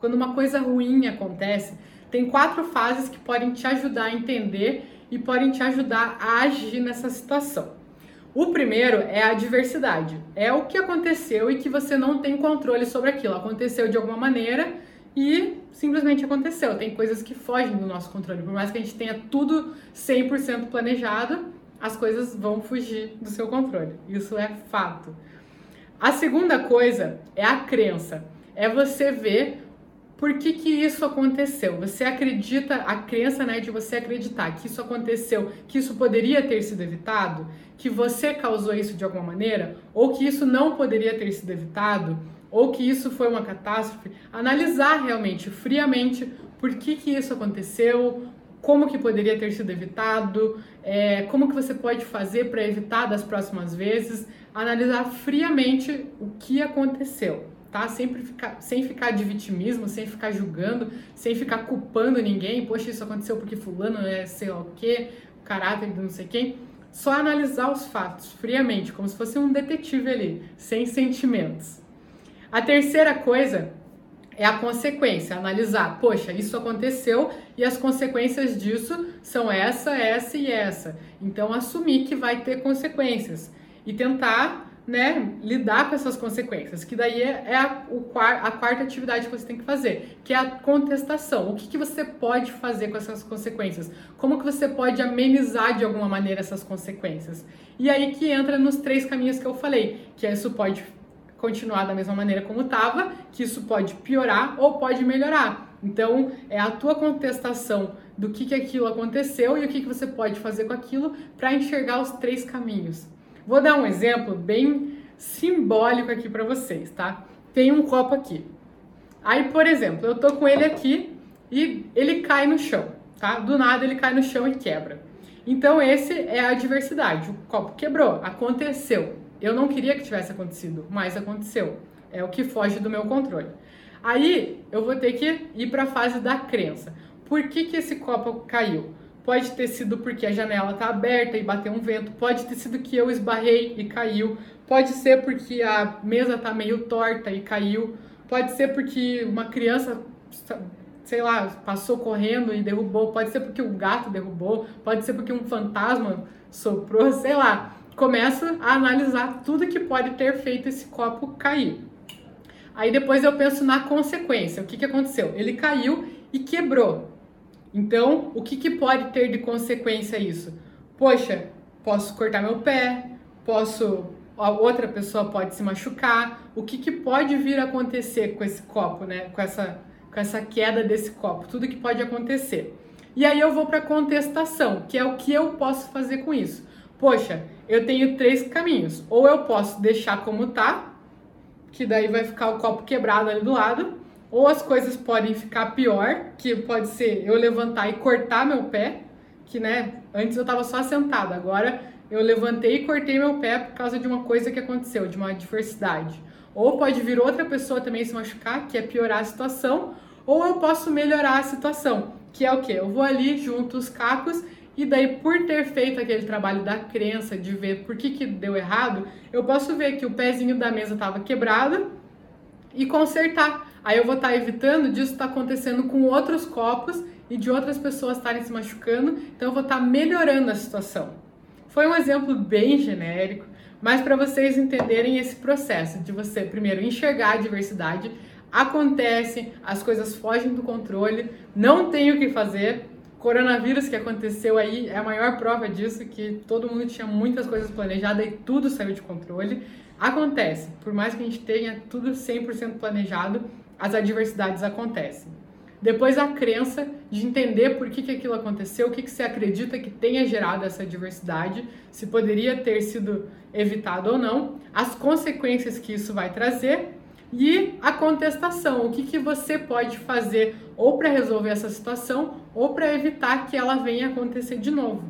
Quando uma coisa ruim acontece, tem quatro fases que podem te ajudar a entender e podem te ajudar a agir nessa situação. O primeiro é a adversidade. É o que aconteceu e que você não tem controle sobre aquilo. Aconteceu de alguma maneira e simplesmente aconteceu. Tem coisas que fogem do nosso controle. Por mais que a gente tenha tudo 100% planejado, as coisas vão fugir do seu controle. Isso é fato. A segunda coisa é a crença. É você ver por que, que isso aconteceu? Você acredita, a crença né, de você acreditar que isso aconteceu, que isso poderia ter sido evitado, que você causou isso de alguma maneira, ou que isso não poderia ter sido evitado, ou que isso foi uma catástrofe, analisar realmente, friamente, por que, que isso aconteceu, como que poderia ter sido evitado, é, como que você pode fazer para evitar das próximas vezes, analisar friamente o que aconteceu tá? Sempre ficar, sem ficar de vitimismo, sem ficar julgando, sem ficar culpando ninguém. Poxa, isso aconteceu porque fulano é sei lá o quê, caráter de não sei quem. Só analisar os fatos friamente, como se fosse um detetive ali, sem sentimentos. A terceira coisa é a consequência, analisar, poxa, isso aconteceu e as consequências disso são essa, essa e essa. Então assumir que vai ter consequências e tentar né, lidar com essas consequências, que daí é, é a, o, a, quarta atividade que você tem que fazer, que é a contestação. O que, que você pode fazer com essas consequências? Como que você pode amenizar de alguma maneira essas consequências? E aí que entra nos três caminhos que eu falei, que isso pode continuar da mesma maneira como estava, que isso pode piorar ou pode melhorar. Então, é a tua contestação do que, que aquilo aconteceu e o que, que você pode fazer com aquilo para enxergar os três caminhos. Vou dar um exemplo bem simbólico aqui para vocês, tá? Tem um copo aqui. Aí, por exemplo, eu tô com ele aqui e ele cai no chão, tá? Do nada ele cai no chão e quebra. Então, esse é a adversidade. O copo quebrou, aconteceu. Eu não queria que tivesse acontecido, mas aconteceu. É o que foge do meu controle. Aí, eu vou ter que ir para a fase da crença. Por que, que esse copo caiu? Pode ter sido porque a janela está aberta e bateu um vento. Pode ter sido que eu esbarrei e caiu. Pode ser porque a mesa está meio torta e caiu. Pode ser porque uma criança, sei lá, passou correndo e derrubou. Pode ser porque o gato derrubou. Pode ser porque um fantasma soprou, sei lá. Começo a analisar tudo que pode ter feito esse copo cair. Aí depois eu penso na consequência. O que, que aconteceu? Ele caiu e quebrou. Então, o que, que pode ter de consequência isso? Poxa, posso cortar meu pé, posso. outra pessoa pode se machucar. O que, que pode vir a acontecer com esse copo, né? Com essa, com essa queda desse copo? Tudo que pode acontecer. E aí eu vou para contestação, que é o que eu posso fazer com isso. Poxa, eu tenho três caminhos. Ou eu posso deixar como tá, que daí vai ficar o copo quebrado ali do lado ou as coisas podem ficar pior, que pode ser eu levantar e cortar meu pé, que né, antes eu estava só sentada, agora eu levantei e cortei meu pé por causa de uma coisa que aconteceu, de uma adversidade. Ou pode vir outra pessoa também se machucar, que é piorar a situação, ou eu posso melhorar a situação, que é o que? Eu vou ali, junto os cacos e daí, por ter feito aquele trabalho da crença, de ver por que, que deu errado, eu posso ver que o pezinho da mesa estava quebrado e consertar. Aí eu vou estar tá evitando disso estar tá acontecendo com outros copos e de outras pessoas estarem se machucando, então eu vou estar tá melhorando a situação. Foi um exemplo bem genérico, mas para vocês entenderem esse processo de você primeiro enxergar a diversidade, acontece, as coisas fogem do controle, não tem o que fazer. Coronavírus que aconteceu aí é a maior prova disso, que todo mundo tinha muitas coisas planejadas e tudo saiu de controle. Acontece, por mais que a gente tenha tudo 100% planejado, as adversidades acontecem. Depois a crença de entender por que, que aquilo aconteceu, o que, que você acredita que tenha gerado essa adversidade, se poderia ter sido evitado ou não, as consequências que isso vai trazer e a contestação, o que, que você pode fazer ou para resolver essa situação ou para evitar que ela venha acontecer de novo.